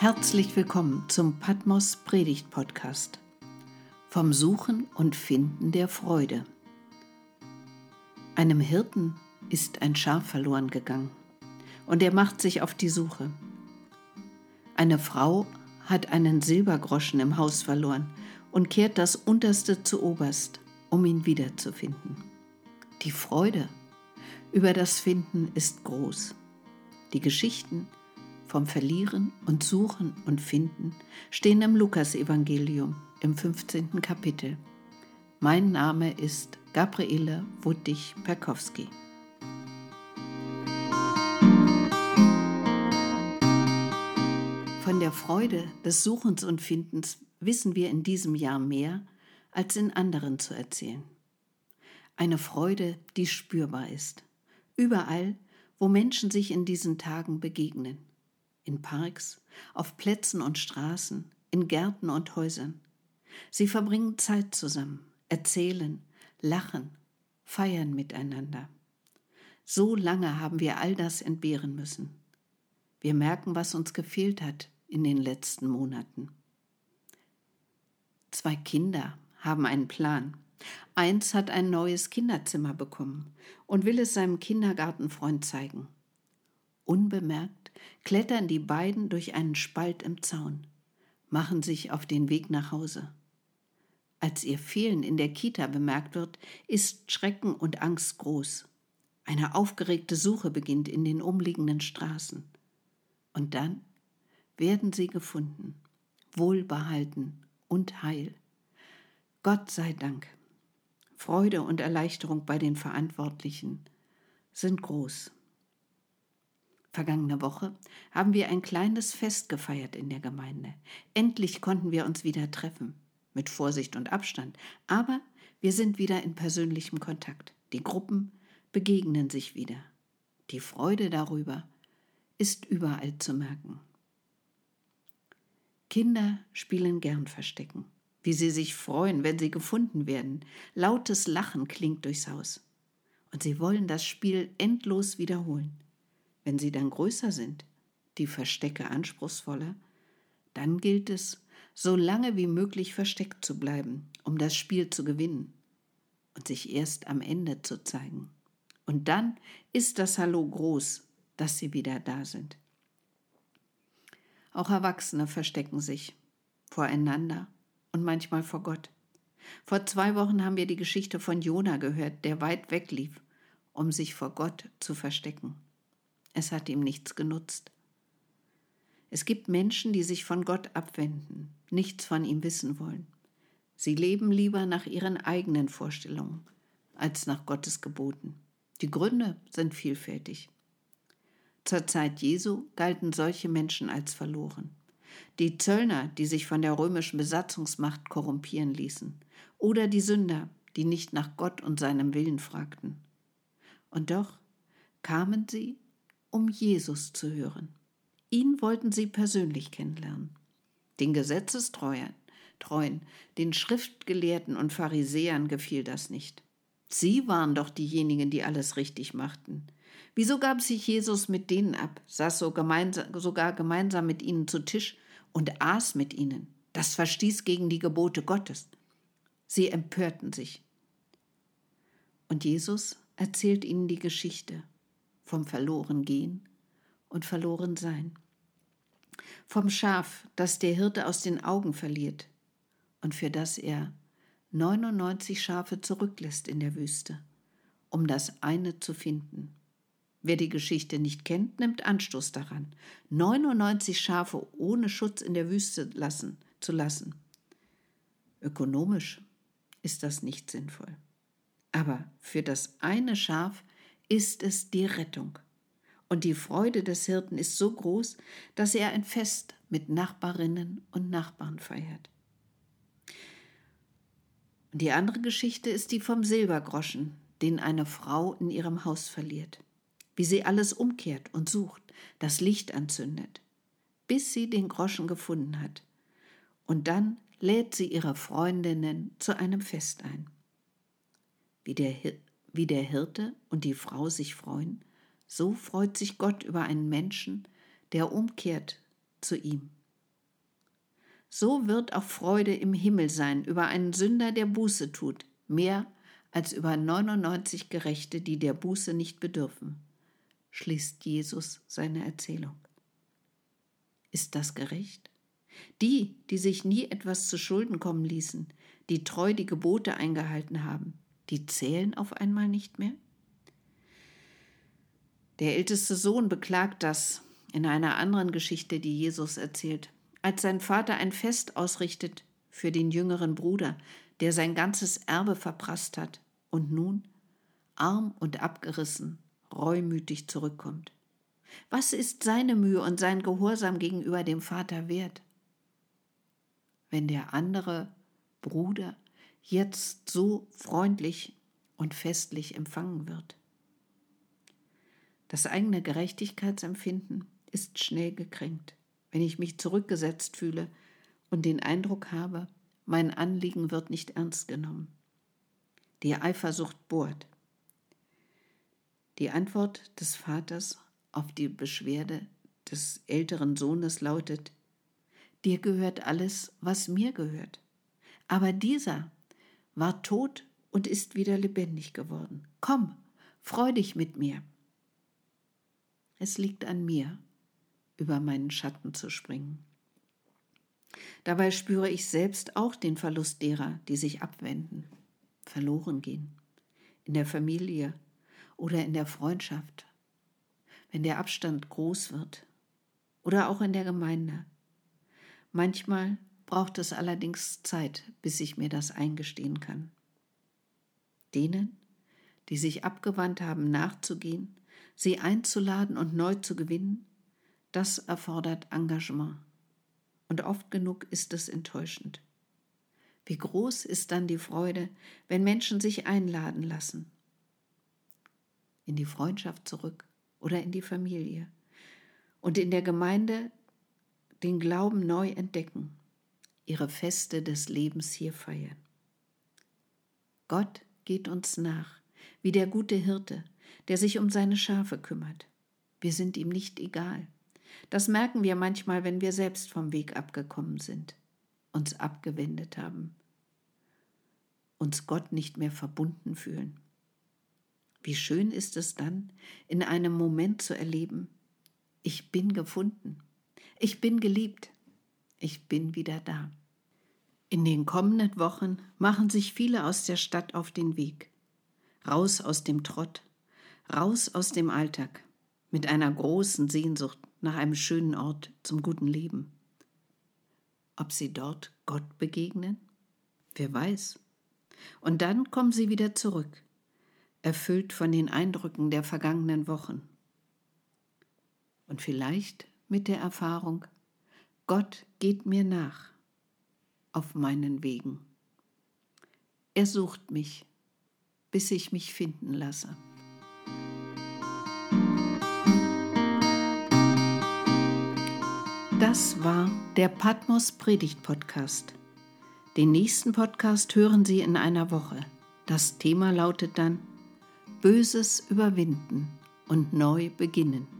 Herzlich willkommen zum Patmos Predigt Podcast. Vom Suchen und Finden der Freude. Einem Hirten ist ein Schaf verloren gegangen und er macht sich auf die Suche. Eine Frau hat einen Silbergroschen im Haus verloren und kehrt das Unterste zu Oberst, um ihn wiederzufinden. Die Freude über das Finden ist groß. Die Geschichten vom Verlieren und Suchen und Finden stehen im Lukasevangelium im 15. Kapitel. Mein Name ist Gabriele Wuttig-Perkowski. Von der Freude des Suchens und Findens wissen wir in diesem Jahr mehr, als in anderen zu erzählen. Eine Freude, die spürbar ist. Überall, wo Menschen sich in diesen Tagen begegnen in Parks, auf Plätzen und Straßen, in Gärten und Häusern. Sie verbringen Zeit zusammen, erzählen, lachen, feiern miteinander. So lange haben wir all das entbehren müssen. Wir merken, was uns gefehlt hat in den letzten Monaten. Zwei Kinder haben einen Plan. Eins hat ein neues Kinderzimmer bekommen und will es seinem Kindergartenfreund zeigen. Unbemerkt klettern die beiden durch einen Spalt im Zaun, machen sich auf den Weg nach Hause. Als ihr Fehlen in der Kita bemerkt wird, ist Schrecken und Angst groß. Eine aufgeregte Suche beginnt in den umliegenden Straßen. Und dann werden sie gefunden, wohlbehalten und heil. Gott sei Dank. Freude und Erleichterung bei den Verantwortlichen sind groß. Vergangene Woche haben wir ein kleines Fest gefeiert in der Gemeinde. Endlich konnten wir uns wieder treffen, mit Vorsicht und Abstand, aber wir sind wieder in persönlichem Kontakt. Die Gruppen begegnen sich wieder. Die Freude darüber ist überall zu merken. Kinder spielen gern Verstecken, wie sie sich freuen, wenn sie gefunden werden. Lautes Lachen klingt durchs Haus. Und sie wollen das Spiel endlos wiederholen. Wenn sie dann größer sind, die Verstecke anspruchsvoller, dann gilt es, so lange wie möglich versteckt zu bleiben, um das Spiel zu gewinnen und sich erst am Ende zu zeigen. Und dann ist das Hallo groß, dass sie wieder da sind. Auch Erwachsene verstecken sich voreinander und manchmal vor Gott. Vor zwei Wochen haben wir die Geschichte von Jona gehört, der weit weg lief, um sich vor Gott zu verstecken. Es hat ihm nichts genutzt. Es gibt Menschen, die sich von Gott abwenden, nichts von ihm wissen wollen. Sie leben lieber nach ihren eigenen Vorstellungen als nach Gottes Geboten. Die Gründe sind vielfältig. Zur Zeit Jesu galten solche Menschen als verloren. Die Zöllner, die sich von der römischen Besatzungsmacht korrumpieren ließen, oder die Sünder, die nicht nach Gott und seinem Willen fragten. Und doch kamen sie um Jesus zu hören. Ihn wollten sie persönlich kennenlernen. Den Gesetzestreuen, Treuen, den Schriftgelehrten und Pharisäern gefiel das nicht. Sie waren doch diejenigen, die alles richtig machten. Wieso gab sich Jesus mit denen ab, saß so gemeinsam, sogar gemeinsam mit ihnen zu Tisch und aß mit ihnen? Das verstieß gegen die Gebote Gottes. Sie empörten sich. Und Jesus erzählt ihnen die Geschichte vom Verlorengehen und Verlorensein. Vom Schaf, das der Hirte aus den Augen verliert und für das er 99 Schafe zurücklässt in der Wüste, um das eine zu finden. Wer die Geschichte nicht kennt, nimmt Anstoß daran, 99 Schafe ohne Schutz in der Wüste lassen, zu lassen. Ökonomisch ist das nicht sinnvoll. Aber für das eine Schaf ist es die Rettung. Und die Freude des Hirten ist so groß, dass er ein Fest mit Nachbarinnen und Nachbarn feiert. Die andere Geschichte ist die vom Silbergroschen, den eine Frau in ihrem Haus verliert. Wie sie alles umkehrt und sucht, das Licht anzündet, bis sie den Groschen gefunden hat. Und dann lädt sie ihre Freundinnen zu einem Fest ein. Wie der wie der Hirte und die Frau sich freuen, so freut sich Gott über einen Menschen, der umkehrt zu ihm, so wird auch Freude im Himmel sein über einen Sünder, der Buße tut, mehr als über 99 Gerechte, die der Buße nicht bedürfen, schließt Jesus seine Erzählung. Ist das gerecht? Die, die sich nie etwas zu Schulden kommen ließen, die treu die Gebote eingehalten haben, die zählen auf einmal nicht mehr? Der älteste Sohn beklagt das in einer anderen Geschichte, die Jesus erzählt als sein Vater ein Fest ausrichtet für den jüngeren Bruder, der sein ganzes Erbe verprasst hat und nun, arm und abgerissen, reumütig zurückkommt. Was ist seine Mühe und sein Gehorsam gegenüber dem Vater wert? Wenn der andere Bruder jetzt so freundlich und festlich empfangen wird. Das eigene Gerechtigkeitsempfinden ist schnell gekränkt wenn ich mich zurückgesetzt fühle und den Eindruck habe, mein Anliegen wird nicht ernst genommen. Die Eifersucht bohrt. Die Antwort des Vaters auf die Beschwerde des älteren Sohnes lautet, Dir gehört alles, was mir gehört. Aber dieser war tot und ist wieder lebendig geworden. Komm, freu dich mit mir. Es liegt an mir, über meinen Schatten zu springen. Dabei spüre ich selbst auch den Verlust derer, die sich abwenden, verloren gehen, in der Familie oder in der Freundschaft, wenn der Abstand groß wird oder auch in der Gemeinde. Manchmal braucht es allerdings Zeit, bis ich mir das eingestehen kann. Denen, die sich abgewandt haben, nachzugehen, sie einzuladen und neu zu gewinnen, das erfordert Engagement. Und oft genug ist es enttäuschend. Wie groß ist dann die Freude, wenn Menschen sich einladen lassen? In die Freundschaft zurück oder in die Familie und in der Gemeinde den Glauben neu entdecken, ihre Feste des Lebens hier feiern. Gott geht uns nach, wie der gute Hirte, der sich um seine Schafe kümmert. Wir sind ihm nicht egal. Das merken wir manchmal, wenn wir selbst vom Weg abgekommen sind, uns abgewendet haben, uns Gott nicht mehr verbunden fühlen. Wie schön ist es dann, in einem Moment zu erleben, ich bin gefunden, ich bin geliebt, ich bin wieder da. In den kommenden Wochen machen sich viele aus der Stadt auf den Weg, raus aus dem Trott, raus aus dem Alltag, mit einer großen Sehnsucht nach einem schönen Ort zum guten Leben. Ob sie dort Gott begegnen? Wer weiß. Und dann kommen sie wieder zurück, erfüllt von den Eindrücken der vergangenen Wochen. Und vielleicht mit der Erfahrung, Gott geht mir nach auf meinen Wegen. Er sucht mich, bis ich mich finden lasse. Das war der Patmos Predigt Podcast. Den nächsten Podcast hören Sie in einer Woche. Das Thema lautet dann Böses überwinden und neu beginnen.